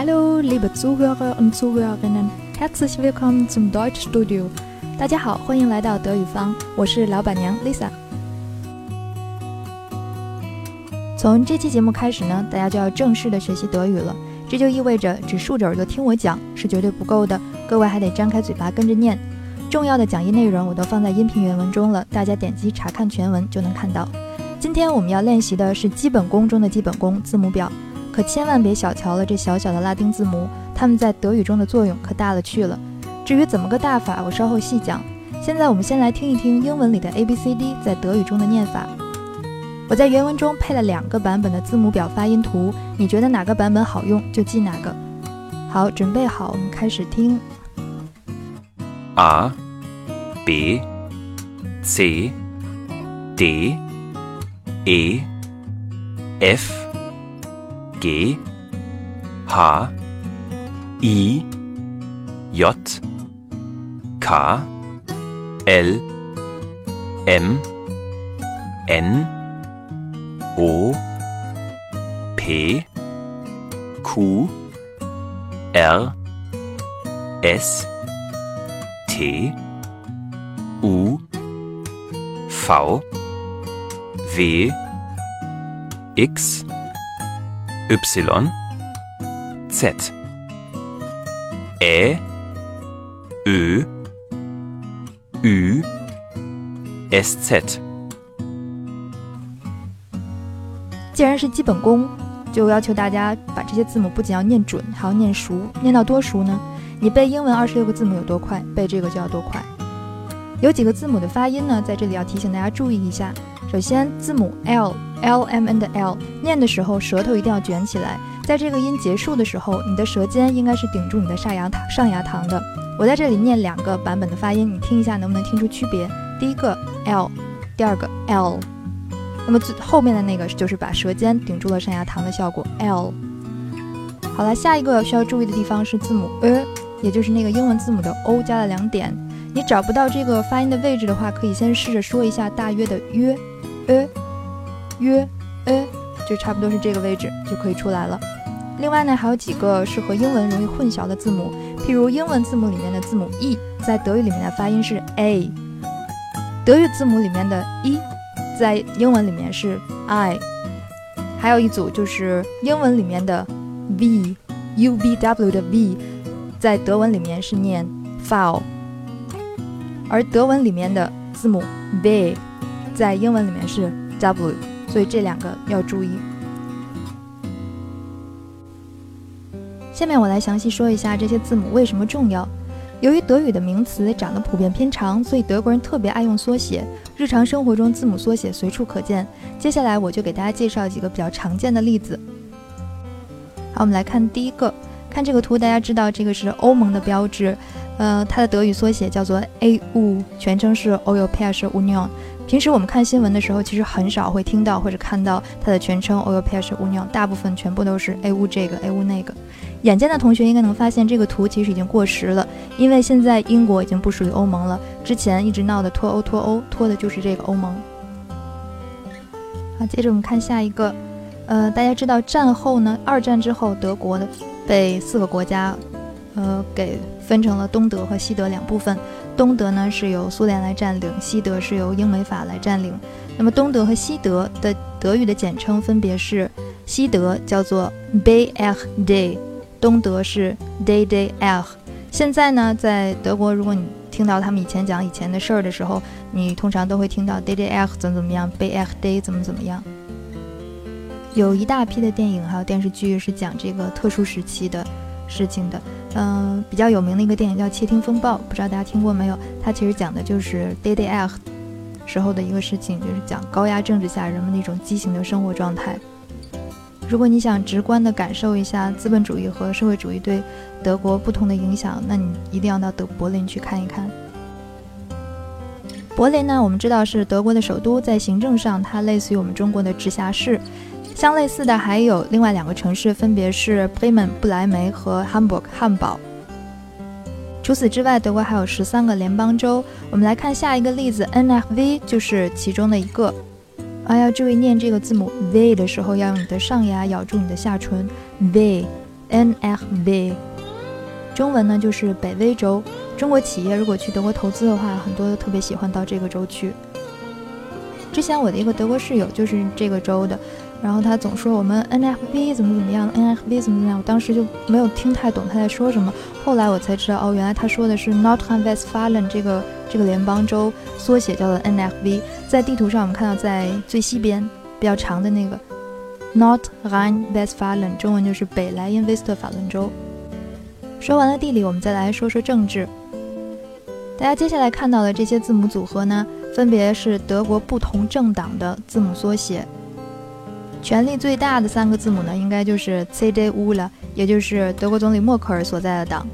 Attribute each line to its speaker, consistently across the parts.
Speaker 1: Hallo, liebe Zuhörer und Zuhörerinnen, herzlich willkommen zum Deutschstudio。大家好，欢迎来到德语坊，我是老板娘 Lisa。从这期节目开始呢，大家就要正式的学习德语了。这就意味着只竖着耳朵听我讲是绝对不够的，各位还得张开嘴巴跟着念。重要的讲义内容我都放在音频原文中了，大家点击查看全文就能看到。今天我们要练习的是基本功中的基本功——字母表。可千万别小瞧了这小小的拉丁字母，它们在德语中的作用可大了去了。至于怎么个大法，我稍后细讲。现在我们先来听一听英文里的 A B C D 在德语中的念法。我在原文中配了两个版本的字母表发音图，你觉得哪个版本好用就记哪个。好，准备好，我们开始听。
Speaker 2: A B C D E F G H I J K L M N O P Q R S T U V W X Y Z Ä Ö Ü S Z
Speaker 1: 既然是基本功，就要求大家把这些字母不仅要念准，还要念熟。念到多熟呢？你背英文二十六个字母有多快，背这个就要多快。有几个字母的发音呢，在这里要提醒大家注意一下。首先，字母 L L M N 的 L 念的时候，舌头一定要卷起来。在这个音结束的时候，你的舌尖应该是顶住你的上牙膛上牙膛的。我在这里念两个版本的发音，你听一下能不能听出区别？第一个 L，第二个 L。那么最后面的那个就是把舌尖顶住了上牙膛的效果 L。好了，下一个需要注意的地方是字母 e，也就是那个英文字母的 O 加了两点。你找不到这个发音的位置的话，可以先试着说一下大约的约。e，约，呃，就差不多是这个位置就可以出来了。另外呢，还有几个是和英文容易混淆的字母，譬如英文字母里面的字母 E，在德语里面的发音是 A；德语字母里面的 E，在英文里面是 I。还有一组就是英文里面的 V，U B W 的 V，在德文里面是念 f o u l 而德文里面的字母 B，。在英文里面是 W，所以这两个要注意。下面我来详细说一下这些字母为什么重要。由于德语的名词长得普遍偏长，所以德国人特别爱用缩写。日常生活中字母缩写随处可见。接下来我就给大家介绍几个比较常见的例子。好，我们来看第一个，看这个图，大家知道这个是欧盟的标志，呃，它的德语缩写叫做 AU，全称是 Europäische Union。平时我们看新闻的时候，其实很少会听到或者看到它的全称 Europäische Union，大部分全部都是 A U 这个 A U 那个。眼尖的同学应该能发现，这个图其实已经过时了，因为现在英国已经不属于欧盟了。之前一直闹的脱欧脱欧，脱的就是这个欧盟。好，接着我们看下一个，呃，大家知道战后呢，二战之后，德国的被四个国家，呃，给分成了东德和西德两部分。东德呢是由苏联来占领，西德是由英美法来占领。那么东德和西德的德语的简称分别是：西德叫做 BRD，东德是 DDR。现在呢，在德国，如果你听到他们以前讲以前的事儿的时候，你通常都会听到 DDR 怎么怎么样，BRD 怎么怎么样。有一大批的电影还有电视剧是讲这个特殊时期的事情的。嗯，比较有名的一个电影叫《窃听风暴》，不知道大家听过没有？它其实讲的就是 DDR 时候的一个事情，就是讲高压政治下人们的一种畸形的生活状态。如果你想直观的感受一下资本主义和社会主义对德国不同的影响，那你一定要到德柏林去看一看。柏林呢，我们知道是德国的首都，在行政上它类似于我们中国的直辖市。相类似的还有另外两个城市，分别是 Bremen 不来梅和 Hamburg 汉堡。除此之外，德国还有十三个联邦州。我们来看下一个例子，NFV 就是其中的一个。啊，要注意念这个字母 V 的时候，要用你的上牙咬住你的下唇 V，N F V，中文呢就是北威州。中国企业如果去德国投资的话，很多都特别喜欢到这个州去。之前我的一个德国室友就是这个州的，然后他总说我们 NFV 怎么怎么样，NFV 怎么怎么样，我当时就没有听太懂他在说什么。后来我才知道，哦，原来他说的是 Nordrhein-Westfalen 这个这个联邦州缩写叫做 NFV。在地图上我们看到在最西边比较长的那个 Nordrhein-Westfalen，中文就是北莱茵威斯特法伦州。说完了地理，我们再来说说政治。大家接下来看到的这些字母组合呢，分别是德国不同政党的字母缩写。权力最大的三个字母呢，应该就是 CDU 了，也就是德国总理默克尔所在的党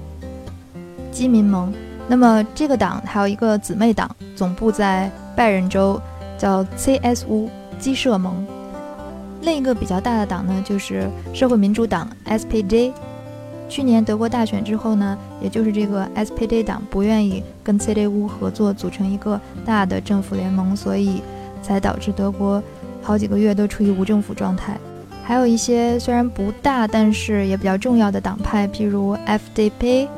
Speaker 1: ——基民盟。那么这个党还有一个姊妹党，总部在拜仁州，叫 CSU 基社盟。另一个比较大的党呢，就是社会民主党 SPD。去年德国大选之后呢，也就是这个 SPD 党不愿意跟 CDU 合作组成一个大的政府联盟，所以才导致德国好几个月都处于无政府状态。还有一些虽然不大，但是也比较重要的党派，譬如 FDP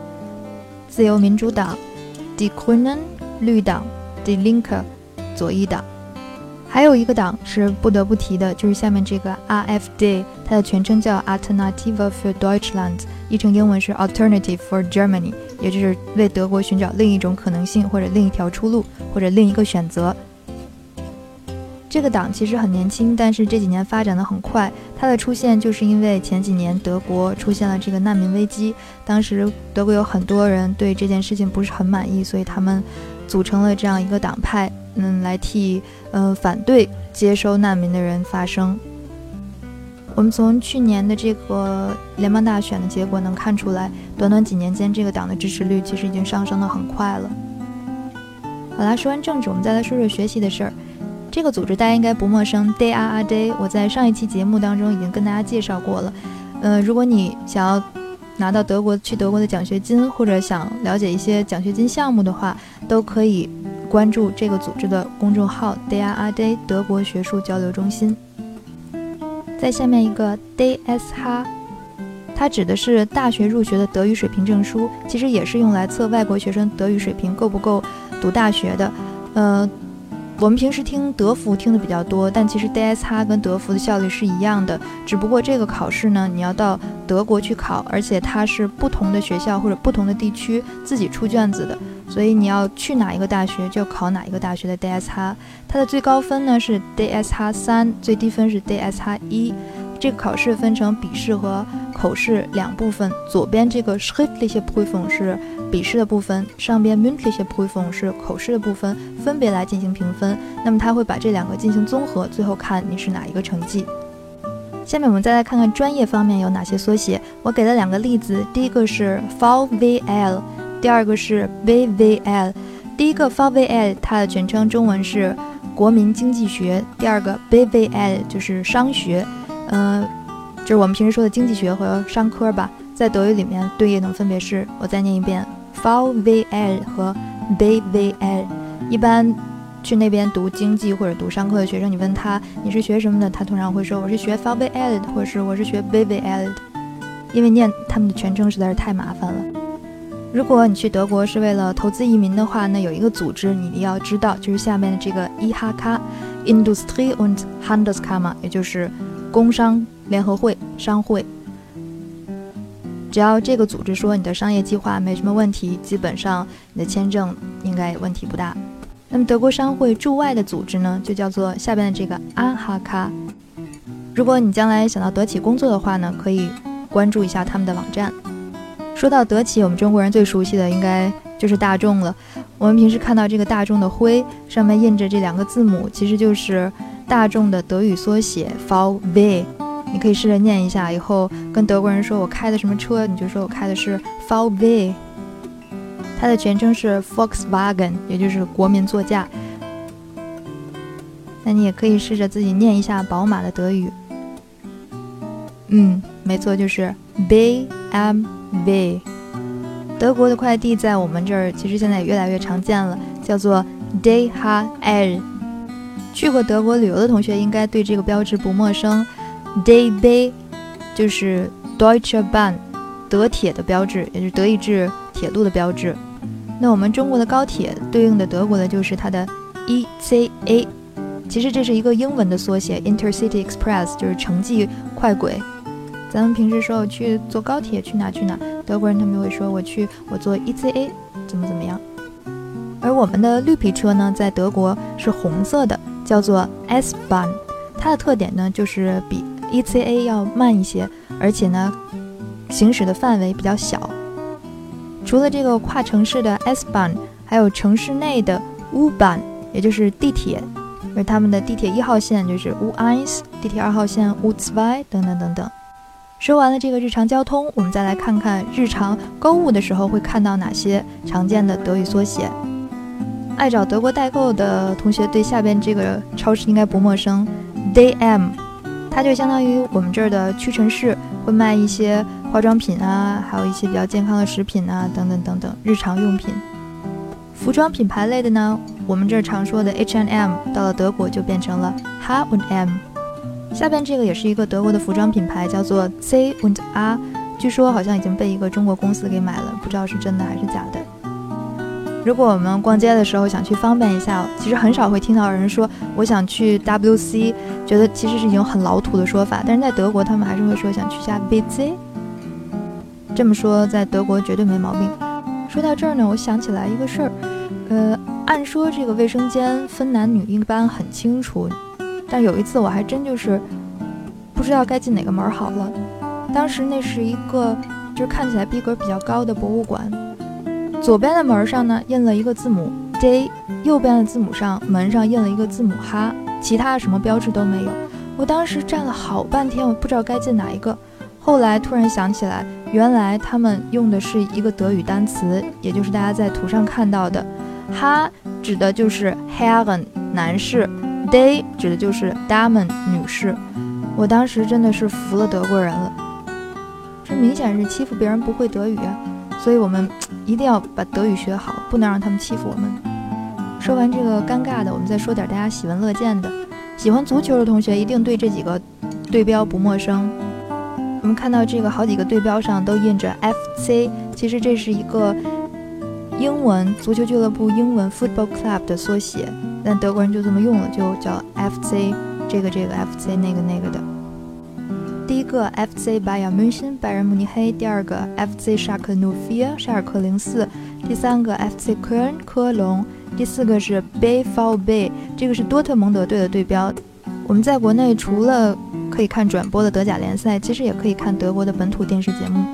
Speaker 1: 自由民主党、Die Grünen 绿党、Die Linke 左翼党。还有一个党是不得不提的，就是下面这个 RFD，它的全称叫 Alternative für Deutschland，译成英文是 Alternative for Germany，也就是为德国寻找另一种可能性，或者另一条出路，或者另一个选择。这个党其实很年轻，但是这几年发展的很快。它的出现就是因为前几年德国出现了这个难民危机，当时德国有很多人对这件事情不是很满意，所以他们组成了这样一个党派。嗯，来替呃反对接收难民的人发声。我们从去年的这个联邦大选的结果能看出来，短短几年间，这个党的支持率其实已经上升的很快了。好啦，说完政治，我们再来说说学习的事儿。这个组织大家应该不陌生，DAAD。我在上一期节目当中已经跟大家介绍过了。呃，如果你想要拿到德国去德国的奖学金，或者想了解一些奖学金项目的话，都可以。关注这个组织的公众号 DAAD 德国学术交流中心。在下面一个 DSH，它指的是大学入学的德语水平证书，其实也是用来测外国学生德语水平够不够读大学的。呃。我们平时听德福听的比较多，但其实 DSH 跟德福的效率是一样的，只不过这个考试呢，你要到德国去考，而且它是不同的学校或者不同的地区自己出卷子的，所以你要去哪一个大学就考哪一个大学的 DSH。它的最高分呢是 DSH 三，最低分是 DSH 一。这个考试分成笔试和口试两部分，左边这个 schriftliche Prüfung 是笔试的部分，上边 mündliche Prüfung 是口试的部分，分别来进行评分。那么他会把这两个进行综合，最后看你是哪一个成绩。下面我们再来看看专业方面有哪些缩写。我给了两个例子，第一个是 VWL，第二个是 b v l。第一个 VWL 它的全称中文是国民经济学，第二个 b v l 就是商学。嗯，就是我们平时说的经济学和商科吧，在德语里面对应的分别是，我再念一遍 FVL 和 BVL，。一般去那边读经济或者读商科的学生，你问他你是学什么的，他通常会说我是学 FVL 的，或者是我是学 BVL 的，因为念他们的全称实在是太麻烦了。如果你去德国是为了投资移民的话，那有一个组织你要知道，就是下面的这个 IHK，Industrie und Handelskammer，也就是。工商联合会商会，只要这个组织说你的商业计划没什么问题，基本上你的签证应该问题不大。那么德国商会驻外的组织呢，就叫做下边的这个阿哈卡。如果你将来想到德企工作的话呢，可以关注一下他们的网站。说到德企，我们中国人最熟悉的应该就是大众了。我们平时看到这个大众的徽上面印着这两个字母，其实就是。大众的德语缩写 VW，你可以试着念一下。以后跟德国人说我开的什么车，你就说我开的是 VW。它的全称是 Volkswagen，也就是国民座驾。那你也可以试着自己念一下宝马的德语。嗯，没错，就是 BMW。德国的快递在我们这儿其实现在也越来越常见了，叫做 DHL。去过德国旅游的同学应该对这个标志不陌生，DB 就是 Deutsche Bahn，德铁的标志，也就是德意志铁路的标志。那我们中国的高铁对应的德国的就是它的 ECA，其实这是一个英文的缩写，Intercity Express，就是城际快轨。咱们平时说我去坐高铁去哪去哪，德国人他们会说我去我坐 ECA，怎么怎么样。而我们的绿皮车呢，在德国是红色的，叫做 S-Bahn，它的特点呢就是比 ECA 要慢一些，而且呢行驶的范围比较小。除了这个跨城市的 S-Bahn，还有城市内的 U-Bahn，也就是地铁，而他们的地铁一号线就是 U1，地铁二号线 U2 等等等等。说完了这个日常交通，我们再来看看日常购物的时候会看到哪些常见的德语缩写。爱找德国代购的同学对下边这个超市应该不陌生，DM，它就相当于我们这儿的屈臣氏，会卖一些。化妆品啊，还有一些比较健康的食品啊，等等等等，日常用品。服装品牌类的呢，我们这儿常说的 H and M，到了德国就变成了 H and M。下边这个也是一个德国的服装品牌，叫做 C und A，据说好像已经被一个中国公司给买了，不知道是真的还是假的。如果我们逛街的时候想去方便一下，其实很少会听到人说我想去 WC，觉得其实是一种很老土的说法，但是在德国他们还是会说想去下 BC。这么说，在德国绝对没毛病。说到这儿呢，我想起来一个事儿，呃，按说这个卫生间分男女一般很清楚，但有一次我还真就是不知道该进哪个门好了。当时那是一个就是看起来逼格比较高的博物馆，左边的门上呢印了一个字母 J，右边的字母上门上印了一个字母 H，其他的什么标志都没有。我当时站了好半天，我不知道该进哪一个。后来突然想起来，原来他们用的是一个德语单词，也就是大家在图上看到的，哈指的就是 Herren 男士，Day 指的就是 Damen 女士。我当时真的是服了德国人了，这明显是欺负别人不会德语啊！所以我们一定要把德语学好，不能让他们欺负我们。说完这个尴尬的，我们再说点大家喜闻乐见的。喜欢足球的同学一定对这几个对标不陌生。我们看到这个好几个对标上都印着 FC，其实这是一个英文足球俱乐部英文 Football Club 的缩写，但德国人就这么用了，就叫 FC，这个这个 FC 那个那个的。第一个 FC 拜仁慕尼黑，拜仁慕尼黑；第二个 FC 沙克努菲，沙尔克零四；第三个 FC 科恩科隆；第四个是 BVB，这个是多特蒙德队的对标。我们在国内除了可以看转播的德甲联赛，其实也可以看德国的本土电视节目。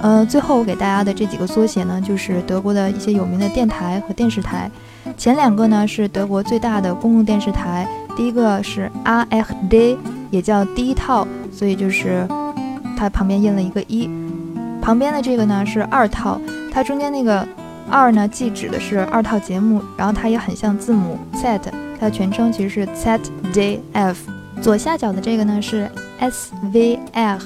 Speaker 1: 呃，最后我给大家的这几个缩写呢，就是德国的一些有名的电台和电视台。前两个呢是德国最大的公共电视台，第一个是 ARD，也叫第一套，所以就是它旁边印了一个一。旁边的这个呢是二套，它中间那个二呢既指的是二套节目，然后它也很像字母 Z，它的全称其实是 ZDF。左下角的这个呢是 SVR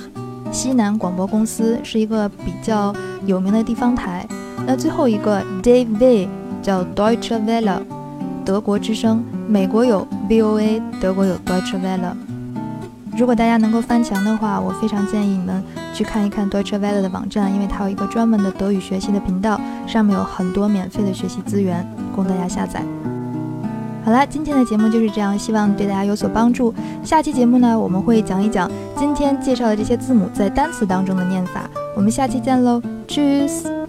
Speaker 1: 西南广播公司，是一个比较有名的地方台。那最后一个 DV 叫 Deutsche Welle 德国之声，美国有 VOA，德国有 Deutsche Welle。如果大家能够翻墙的话，我非常建议你们去看一看 Deutsche Welle 的网站，因为它有一个专门的德语学习的频道，上面有很多免费的学习资源供大家下载。好啦，今天的节目就是这样，希望对大家有所帮助。下期节目呢，我们会讲一讲今天介绍的这些字母在单词当中的念法。我们下期见喽，Cheers。